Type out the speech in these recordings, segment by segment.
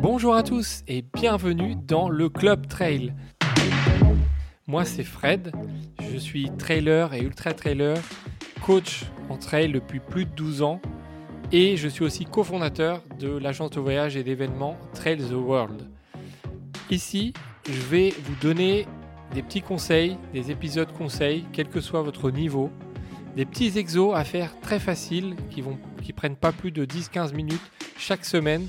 Bonjour à tous et bienvenue dans le Club Trail. Moi c'est Fred, je suis trailer et ultra trailer, coach en trail depuis plus de 12 ans et je suis aussi cofondateur de l'agence de voyage et d'événements Trail the World. Ici, je vais vous donner des petits conseils, des épisodes conseils, quel que soit votre niveau, des petits exos à faire très faciles qui vont qui prennent pas plus de 10-15 minutes chaque semaine.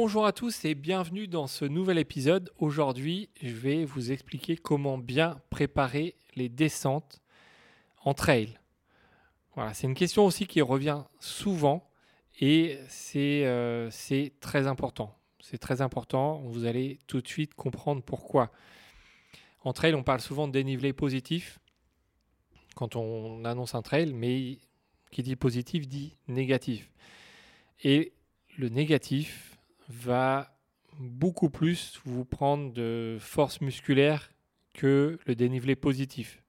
Bonjour à tous et bienvenue dans ce nouvel épisode. Aujourd'hui, je vais vous expliquer comment bien préparer les descentes en trail. Voilà, c'est une question aussi qui revient souvent et c'est euh, très important. C'est très important, vous allez tout de suite comprendre pourquoi. En trail, on parle souvent de dénivelé positif quand on annonce un trail, mais qui dit positif dit négatif. Et le négatif, va beaucoup plus vous prendre de force musculaire que le dénivelé positif.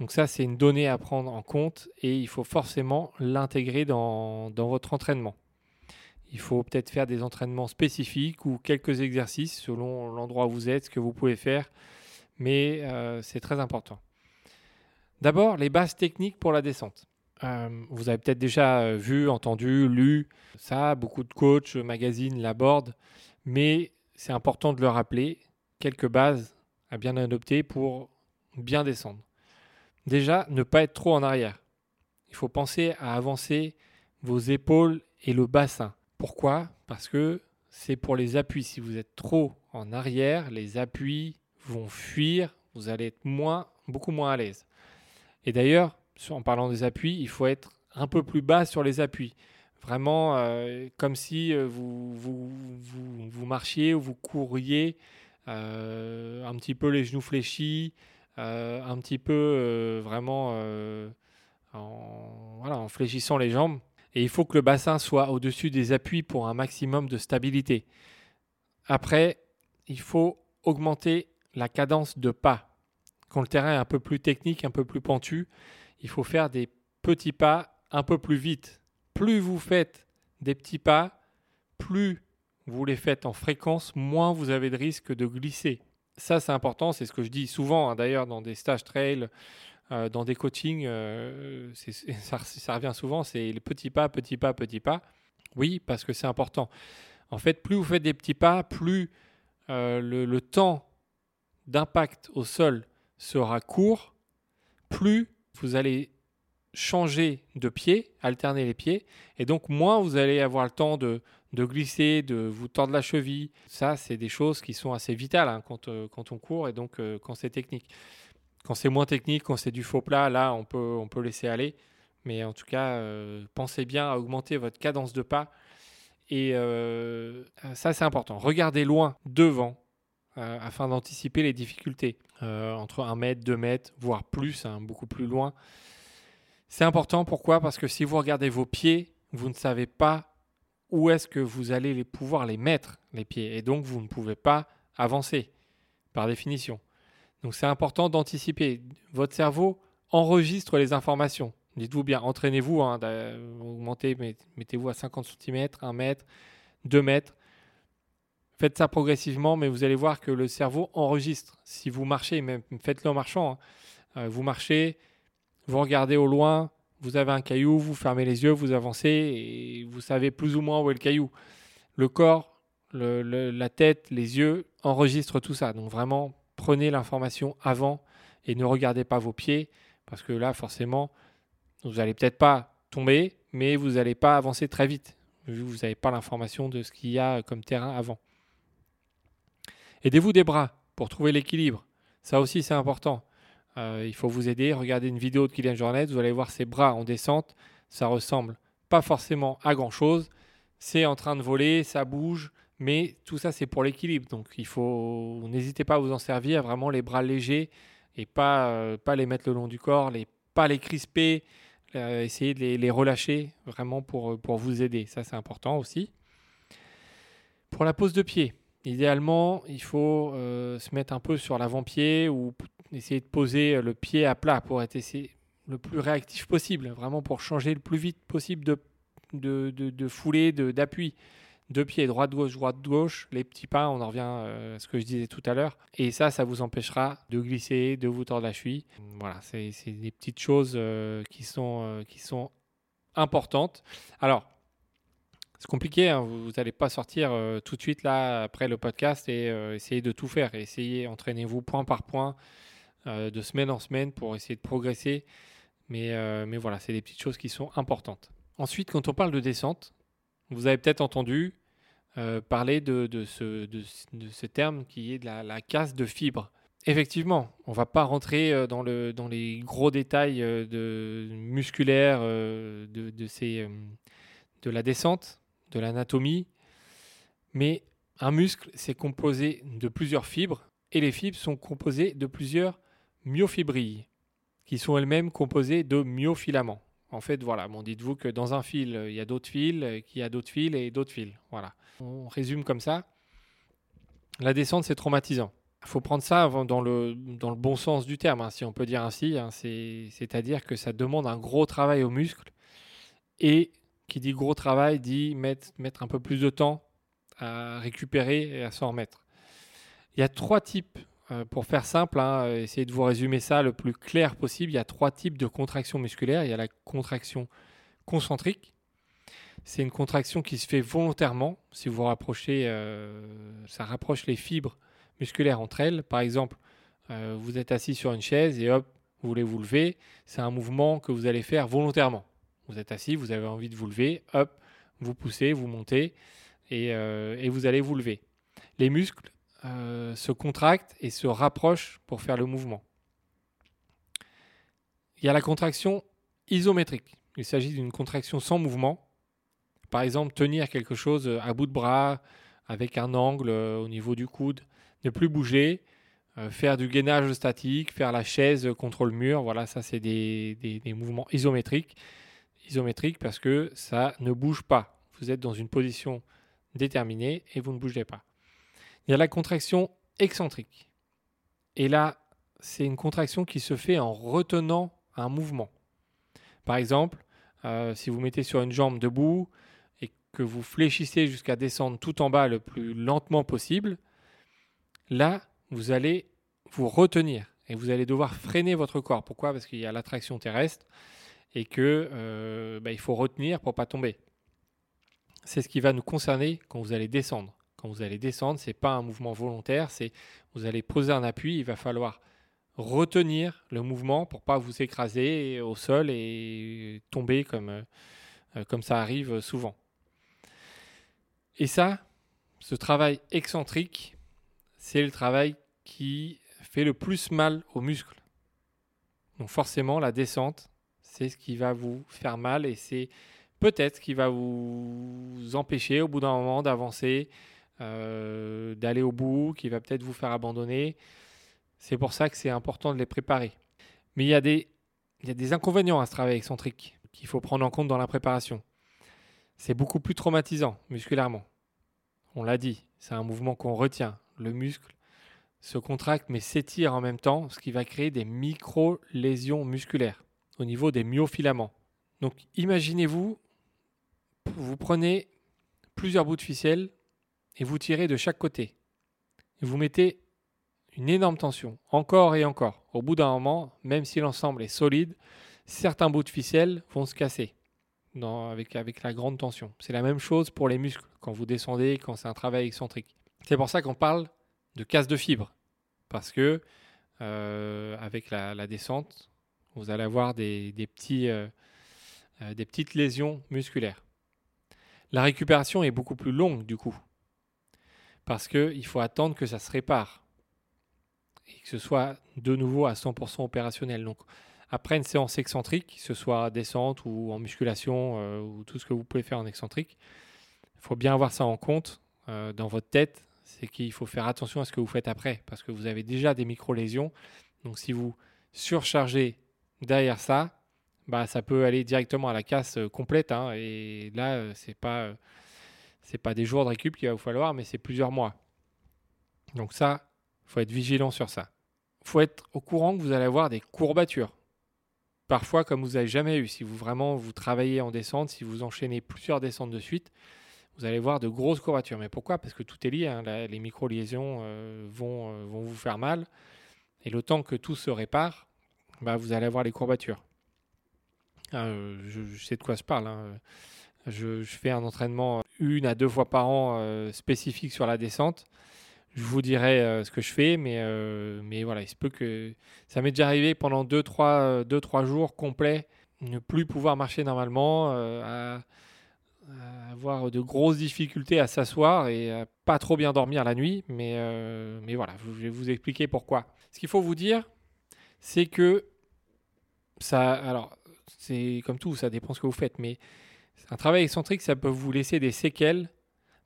Donc ça, c'est une donnée à prendre en compte et il faut forcément l'intégrer dans, votre entraînement. Il faut peut-être faire des entraînements spécifiques ou quelques exercices selon l'endroit où vous êtes, ce que vous pouvez faire, mais euh, c'est très important. D'abord, les bases techniques pour la descente. Euh, vous avez peut-être déjà euh, vu, entendu, lu ça, beaucoup de coachs, magazines l'abordent, mais c'est important de le rappeler, quelques bases à bien adopter pour bien descendre. Déjà, ne pas être trop en arrière. Il faut penser à avancer vos épaules et le bassin. Pourquoi? Parce que c'est pour les appuis. Si vous êtes trop en arrière, les appuis vont fuir, vous allez être moins, beaucoup moins à l'aise. Et d'ailleurs, en parlant des appuis, il faut être un peu plus bas sur les appuis. Vraiment euh, comme si euh, vous, vous, marchiez ou vous couriez euh, un petit peu les genoux fléchis, un petit peu vraiment en, en fléchissant les jambes. Et il faut que le bassin soit au-dessus des appuis pour un maximum de stabilité. Après, il faut augmenter la cadence de pas. Quand le terrain est un peu plus technique, un peu plus pentu, il faut faire des petits pas un peu plus vite. Plus vous faites des petits pas, plus vous les faites en fréquence, moins vous avez de risque de glisser. Ça, c'est important, c'est ce que je dis souvent, hein, d'ailleurs, dans des stages trail, euh, dans des coachings, euh, ça, revient souvent, c'est les petits pas, petits pas, petits pas. Oui, parce que c'est important. En fait, plus vous faites des petits pas, plus euh, le temps d'impact au sol sera court, plus vous allez changer de pied, alterner les pieds, et donc moins vous allez avoir le temps de, glisser, de vous tordre la cheville. Ça, c'est des choses qui sont assez vitales hein, euh, quand, on court et donc euh, quand c'est technique. Quand c'est moins technique, quand c'est du faux plat, là, on peut, on peut laisser aller. Mais en tout cas, euh, pensez bien à augmenter votre cadence de pas. Et ça, c'est important. Regardez loin, devant, afin d'anticiper les difficultés. entre 1 mètre, 2 mètres, voire plus, hein, beaucoup plus loin. C'est important, pourquoi? Parce que si vous regardez vos pieds, vous ne savez pas où est-ce que vous allez les pouvoir les mettre, les pieds. Et donc, vous ne pouvez pas avancer, par définition. Donc, c'est important d'anticiper. Votre cerveau enregistre les informations. Dites-vous bien, entraînez-vous, hein, augmentez, mettez-vous à 50 cm, 1 mètre, 2 mètres. Faites ça progressivement, mais vous allez voir que le cerveau enregistre. Si vous marchez, même faites-le en marchant, hein. euh, vous marchez, vous regardez au loin, vous avez un caillou, vous fermez les yeux, vous avancez et vous savez plus ou moins où est le caillou. Le corps, la tête, les yeux enregistrent tout ça. Donc vraiment, prenez l'information avant et ne regardez pas vos pieds parce que là, forcément, vous n'allez peut-être pas tomber, mais vous n'allez pas avancer très vite vu que vous n'avez pas l'information de ce qu'il y a comme terrain avant. Aidez-vous des bras pour trouver l'équilibre. Ça aussi, c'est important. Euh, il faut vous aider. Regardez une vidéo de Kylian Jornet, vous allez voir ses bras en descente. Ça ressemble pas forcément à grand chose, c'est en train de voler, ça bouge, mais tout ça c'est pour l'équilibre. Donc il faut, n'hésitez pas à vous en servir, vraiment les bras légers et pas, euh, pas les mettre le long du corps, les, pas les crisper, euh, essayer de les, relâcher vraiment pour, pour vous aider. Ça c'est important aussi. Pour la pose de pied, idéalement il faut euh, se mettre un peu sur l'avant-pied ou essayer de poser le pied à plat pour être le plus réactif possible, vraiment pour changer le plus vite possible de de, de, foulée, d'appui. Deux pieds, droite-gauche, droite-gauche, les petits pas, on en revient euh, à ce que je disais tout à l'heure. Et ça, ça vous empêchera de glisser, de vous tordre la cheville. Voilà, c'est des petites choses euh, qui, sont, euh, qui sont importantes. Alors, c'est compliqué, hein, vous n'allez pas sortir tout de suite là après le podcast et essayer de tout faire. Essayez, entraînez-vous point par point, de semaine en semaine pour essayer de progresser. Mais, mais voilà, c'est des petites choses qui sont importantes. Ensuite, quand on parle de descente, vous avez peut-être entendu euh, parler de, ce, terme qui est de la, casse de fibres. Effectivement, on ne va pas rentrer euh, dans, les gros détails euh, de, musculaires de, de la descente, de l'anatomie, mais un muscle, c'est composé de plusieurs fibres, et les fibres sont composées de plusieurs myofibrilles, qui sont elles-mêmes composées de myofilaments. En fait, voilà, bon, dites-vous que dans un fil, il y a d'autres fils, qu'il y a d'autres fils et d'autres fils. Voilà. On résume comme ça. La descente, c'est traumatisant. Il faut prendre ça dans le, dans le bon sens du terme, hein, si on peut dire ainsi. Hein. C'est-à-dire que ça demande un gros travail aux muscles. Et qui dit gros travail dit mettre, un peu plus de temps à récupérer et à s'en remettre. Il y a trois types euh, pour faire simple, hein, euh, essayez de vous résumer ça le plus clair possible. Il y a trois types de contractions musculaires. Il y a la contraction concentrique. C'est une contraction qui se fait volontairement. Si vous rapprochez, euh, ça rapproche les fibres musculaires entre elles. Par exemple, vous êtes assis sur une chaise et hop, vous voulez vous lever. C'est un mouvement que vous allez faire volontairement. Vous êtes assis, vous avez envie de vous lever, hop, vous poussez, vous montez et, et vous allez vous lever. Les muscles euh, se contracte et se rapproche pour faire le mouvement. Il y a la contraction isométrique. Il s'agit d'une contraction sans mouvement. Par exemple, tenir quelque chose à bout de bras avec un angle euh, au niveau du coude, ne plus bouger, euh, faire du gainage statique, faire la chaise contre le mur. Voilà, ça c'est des mouvements isométriques. Isométriques parce que ça ne bouge pas. Vous êtes dans une position déterminée et vous ne bougez pas. Il y a la contraction excentrique. Et là, c'est une contraction qui se fait en retenant un mouvement. Par exemple, euh, si vous mettez sur une jambe debout et que vous fléchissez jusqu'à descendre tout en bas le plus lentement possible, là, vous allez vous retenir et vous allez devoir freiner votre corps. Pourquoi? Parce qu'il y a l'attraction terrestre et que euh, bah, il faut retenir pour pas tomber. C'est ce qui va nous concerner quand vous allez descendre. Quand vous allez descendre, ce n'est pas un mouvement volontaire, c'est vous allez poser un appui, il va falloir retenir le mouvement pour pas vous écraser au sol et tomber comme, euh, comme ça arrive souvent. Et ça, ce travail excentrique, c'est le travail qui fait le plus mal aux muscles. Donc forcément, la descente, c'est ce qui va vous faire mal et c'est peut-être ce qui va vous empêcher au bout d'un moment d'avancer, euh, d'aller au bout, qui va peut-être vous faire abandonner. C'est pour ça que c'est important de les préparer. Mais il y, a des, il y a des inconvénients à ce travail excentrique qu'il faut prendre en compte dans la préparation. C'est beaucoup plus traumatisant musculairement. On l'a dit, c'est un mouvement qu'on retient. Le muscle se contracte mais s'étire en même temps, ce qui va créer des micro-lésions musculaires au niveau des myofilaments. Donc imaginez-vous, vous prenez plusieurs bouts de ficelle et vous tirez de chaque côté. Vous mettez une énorme tension, encore et encore. Au bout d'un moment, même si l'ensemble est solide, certains bouts de ficelle vont se casser avec, avec la grande tension. C'est la même chose pour les muscles quand vous descendez, quand c'est un travail excentrique. C'est pour ça qu'on parle de casse de fibres. Parce que euh, avec la, descente, vous allez avoir euh, euh, des petites lésions musculaires. La récupération est beaucoup plus longue du coup parce qu'il faut attendre que ça se répare et que ce soit de nouveau à 100% opérationnel. Donc, après une séance excentrique, que ce soit descente ou en musculation euh, ou tout ce que vous pouvez faire en excentrique, Il faut bien avoir ça en compte dans votre tête, c'est qu'il faut faire attention à ce que vous faites après, parce que vous avez déjà des micro-lésions. Donc si vous surchargez derrière ça, bah, ça peut aller directement à la casse euh, complète. Hein, et là, euh, c'est pas, c'est pas des jours de récup qu'il va vous falloir, mais c'est plusieurs mois. Donc ça, faut être vigilant sur ça. faut être au courant que vous allez avoir des courbatures. Parfois, comme vous n'avez jamais eu, si vous vraiment vous travaillez en descente, si vous enchaînez plusieurs descentes de suite, vous allez voir de grosses courbatures. Mais pourquoi? Parce que tout est lié. Hein. les micro-liaisons euh, euh, vont vous faire mal. Et le temps que tout se répare, bah, vous allez avoir les courbatures. Euh, je, sais de quoi je parle. Hein. Je, fais un entraînement une à deux fois par an spécifique sur la descente. Je vous dirai ce que je fais, mais, mais voilà, il se peut que ça m'est déjà arrivé pendant 2-3 deux, trois, jours complets ne plus pouvoir marcher normalement, avoir de grosses difficultés à s'asseoir et pas trop bien dormir la nuit. Mais, euh, mais voilà, je vais vous expliquer pourquoi. Ce qu'il faut vous dire, c'est que ça. Alors, c'est comme tout, ça dépend ce que vous faites. Mais un travail excentrique, ça peut vous laisser des séquelles,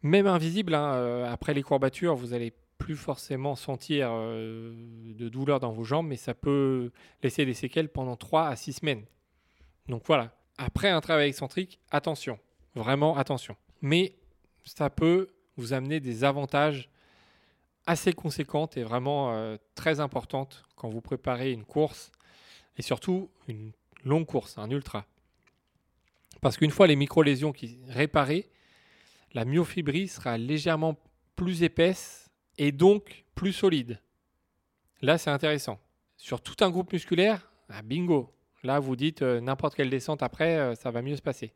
même invisibles. Hein, euh, après les courbatures, vous allez plus forcément sentir euh, de douleur dans vos jambes, mais ça peut laisser des séquelles pendant 3 à 6 semaines. Donc voilà. Après un travail excentrique, attention. Vraiment, attention. Mais ça peut vous amener des avantages assez conséquentes et vraiment euh, très importantes quand vous préparez une course et surtout une longue course, un ultra. Parce qu'une fois les micro-lésions réparées, la myofibrie sera légèrement plus épaisse et donc plus solide. Là, c'est intéressant. Sur tout un groupe musculaire, ah, bingo. Là, vous dites euh, n'importe quelle descente après, euh, ça va mieux se passer.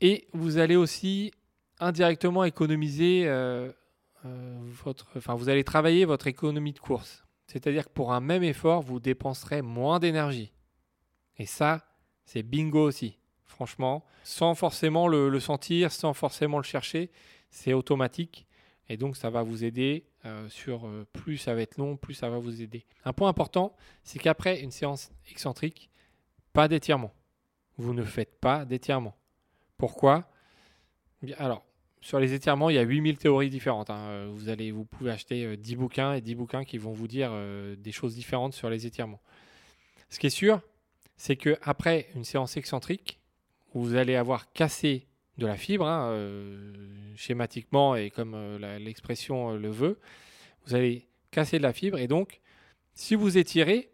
Et vous allez aussi indirectement économiser votre. Enfin, vous allez travailler votre économie de course. C'est-à-dire que pour un même effort, vous dépenserez moins d'énergie. Et ça, c'est bingo aussi. Franchement, sans forcément le, sentir, sans forcément le chercher, c'est automatique. Et donc, ça va vous aider euh, sur plus ça va être long, plus ça va vous aider. Un point important, c'est qu'après une séance excentrique, pas d'étirement. Vous ne faites pas d'étirement. Pourquoi? Alors, sur les étirements, il y a 8000 théories différentes. Hein. Euh, vous, allez, vous pouvez acheter 10 euh, bouquins et 10 bouquins qui vont vous dire euh, des choses différentes sur les étirements. Ce qui est sûr, c'est qu'après une séance excentrique, vous allez avoir cassé de la fibre, hein, schématiquement et comme l'expression le veut, vous allez casser de la fibre et donc, si vous étirez,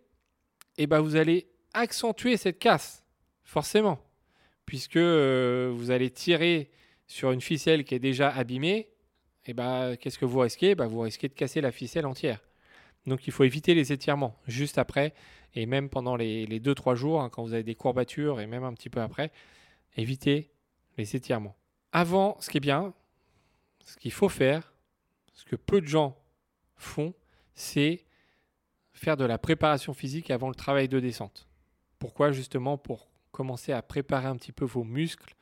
eh ben, vous allez accentuer cette casse, forcément puisque vous allez tirer sur une ficelle qui est déjà abîmée, et eh ben, qu'est-ce que vous risquez? Bah, Vous risquez de casser la ficelle entière. Donc il faut éviter les étirements juste après, et même pendant les 2-3 jours, hein, quand vous avez des courbatures, et même un petit peu après, évitez les étirements. Avant, ce qui est bien, ce qu'il faut faire, ce que peu de gens font, c'est faire de la préparation physique avant le travail de descente. Pourquoi? Justement pour commencer à préparer un petit peu vos muscles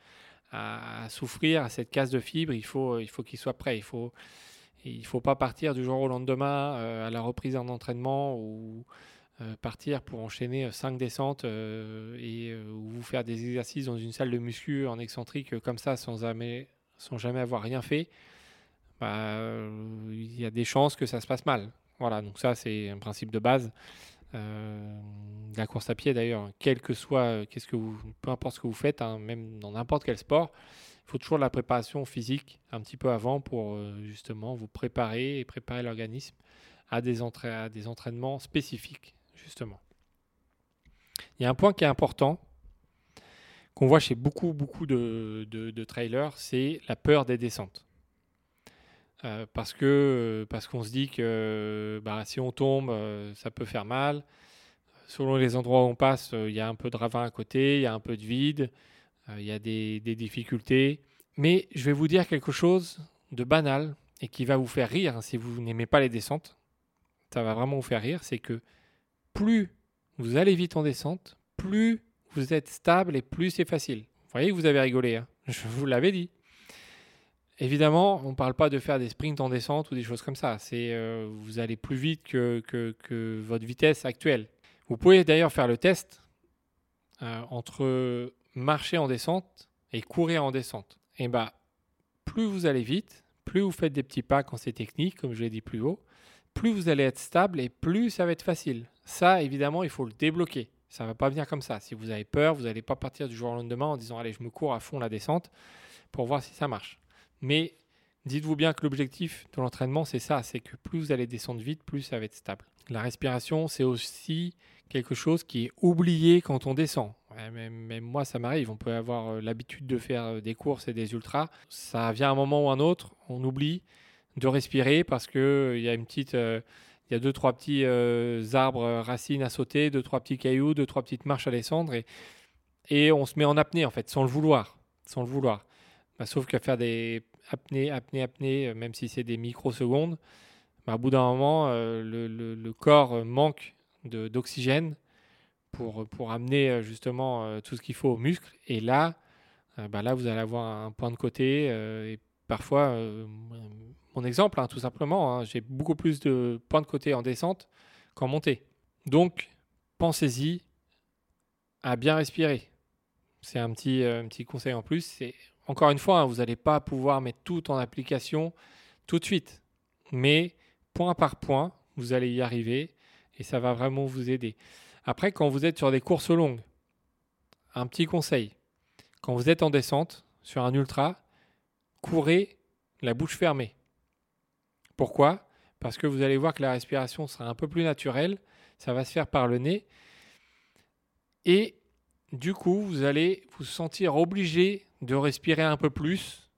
à, souffrir à cette casse de fibres, il faut il faut qu'ils soient prêts. Il faut il faut pas partir du jour au lendemain euh, à la reprise d'un entraînement ou euh, partir pour enchaîner cinq descentes euh, et vous faire des exercices dans une salle de muscu en excentrique comme ça sans jamais sans jamais avoir rien fait. Bah, il y a des chances que ça se passe mal. Voilà, donc ça c'est un principe de base. Euh, la course à pied d'ailleurs, quel que soit, euh, qu'est-ce que vous, peu importe ce que vous faites, hein, même dans n'importe quel sport, il faut toujours la préparation physique un petit peu avant pour euh, justement vous préparer et préparer l'organisme à des, à des entraînements spécifiques justement. Il y a un point qui est important qu'on voit chez beaucoup beaucoup de, de trailers, c'est la peur des descentes. Euh, parce que euh, parce qu'on se dit que bah, si on tombe, euh, ça peut faire mal. Selon les endroits où on passe, il y a un peu de ravin à côté, il y a un peu de vide, il y a des, des, difficultés. Mais je vais vous dire quelque chose de banal et qui va vous faire rire hein, si vous n'aimez pas les descentes. Ça va vraiment vous faire rire, c'est que plus vous allez vite en descente, plus vous êtes stable et plus c'est facile. Vous voyez que vous avez rigolé, hein je vous l'avais dit. Évidemment, on ne parle pas de faire des sprints en descente ou des choses comme ça. C'est euh, vous allez plus vite que, votre vitesse actuelle. Vous pouvez d'ailleurs faire le test euh, entre marcher en descente et courir en descente. Et bah, plus vous allez vite, plus vous faites des petits pas quand c'est technique, comme je l'ai dit plus haut, plus vous allez être stable et plus ça va être facile. Ça, évidemment, il faut le débloquer. Ça ne va pas venir comme ça. Si vous avez peur, vous n'allez pas partir du jour au lendemain en disant allez, je me cours à fond la descente pour voir si ça marche. Mais dites-vous bien que l'objectif de l'entraînement, c'est ça, c'est que plus vous allez descendre vite, plus ça va être stable. La respiration, c'est aussi quelque chose qui est oublié quand on descend. même, moi, ça m'arrive. On peut avoir euh, l'habitude de faire euh, des courses et des ultras. Ça vient un moment ou un autre, on oublie de respirer parce qu'il euh, y a une petite. il y a deux, trois petits arbres, racines à sauter, deux, trois petits cailloux, deux, trois petites marches à descendre et, et on se met en apnée en fait, sans le vouloir. Sans le vouloir. Bah, sauf qu'à faire des apnées, apnées, apnées, même si c'est des microsecondes, au bout d'un moment, le, le, corps manque d'oxygène pour, amener euh, justement euh, tout ce qu'il faut aux muscles. Et là, euh, bah là, vous allez avoir un point de côté. parfois, mon exemple, hein, tout simplement, hein, j'ai beaucoup plus de points de côté en descente qu'en montée. Donc, pensez-y à bien respirer. C'est un petit, conseil en plus. Encore une fois, hein, vous n'allez pas pouvoir mettre tout en application tout de suite. Mais point par point, vous allez y arriver et ça va vraiment vous aider. Après, quand vous êtes sur des courses longues, un petit conseil. Quand vous êtes en descente sur un ultra, courez la bouche fermée. Pourquoi? Parce que vous allez voir que la respiration sera un peu plus naturelle, ça va se faire par le nez. Et du coup, vous allez vous sentir obligé de respirer un peu plus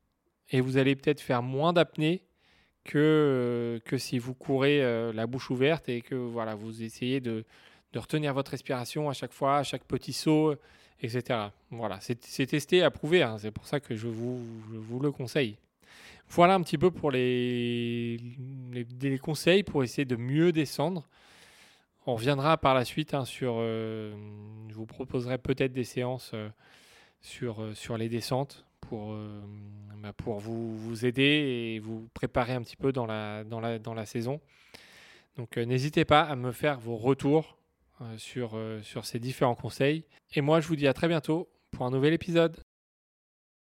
et vous allez peut-être faire moins d'apnée que, euh, que si vous courez euh, la bouche ouverte et que voilà, vous essayez de, de retenir votre respiration à chaque fois, à chaque petit saut, etc. Voilà, c'est testé, approuvé, hein, c'est pour ça que je vous, vous, le conseille. Voilà un petit peu pour les, les, conseils pour essayer de mieux descendre. On reviendra par la suite hein, sur. Euh, je vous proposerai peut-être des séances sur, sur les descentes pour, euh, bah, pour vous, vous, aider et vous préparer un petit peu dans la, saison. Donc euh, n'hésitez pas à me faire vos retours euh, sur, sur ces différents conseils. Et moi, je vous dis à très bientôt pour un nouvel épisode.